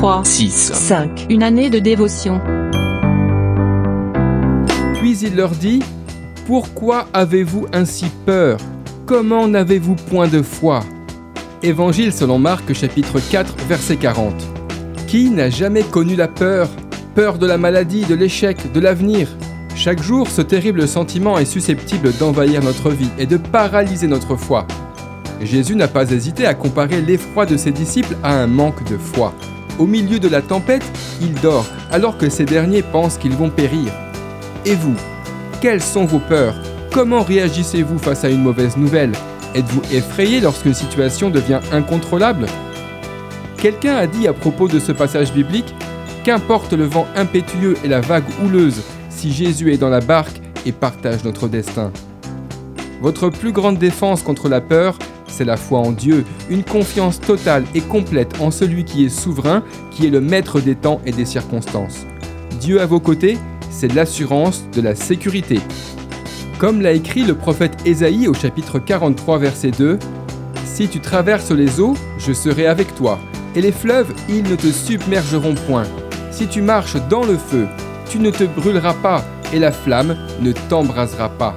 3, 6. 5. Une année de dévotion. Puis il leur dit Pourquoi avez-vous ainsi peur? Comment n'avez-vous point de foi? Évangile selon Marc chapitre 4 verset 40. Qui n'a jamais connu la peur? Peur de la maladie, de l'échec, de l'avenir? Chaque jour, ce terrible sentiment est susceptible d'envahir notre vie et de paralyser notre foi. Jésus n'a pas hésité à comparer l'effroi de ses disciples à un manque de foi. Au milieu de la tempête, il dort, alors que ces derniers pensent qu'ils vont périr. Et vous Quelles sont vos peurs? Comment réagissez-vous face à une mauvaise nouvelle? Êtes-vous effrayé lorsqu'une situation devient incontrôlable? Quelqu'un a dit à propos de ce passage biblique Qu'importe le vent impétueux et la vague houleuse, si Jésus est dans la barque et partage notre destin. Votre plus grande défense contre la peur, c'est la foi en Dieu, une confiance totale et complète en celui qui est souverain, qui est le maître des temps et des circonstances. Dieu à vos côtés, c'est l'assurance de la sécurité. Comme l'a écrit le prophète Ésaïe au chapitre 43 verset 2, Si tu traverses les eaux, je serai avec toi, et les fleuves, ils ne te submergeront point. Si tu marches dans le feu, tu ne te brûleras pas, et la flamme ne t'embrasera pas.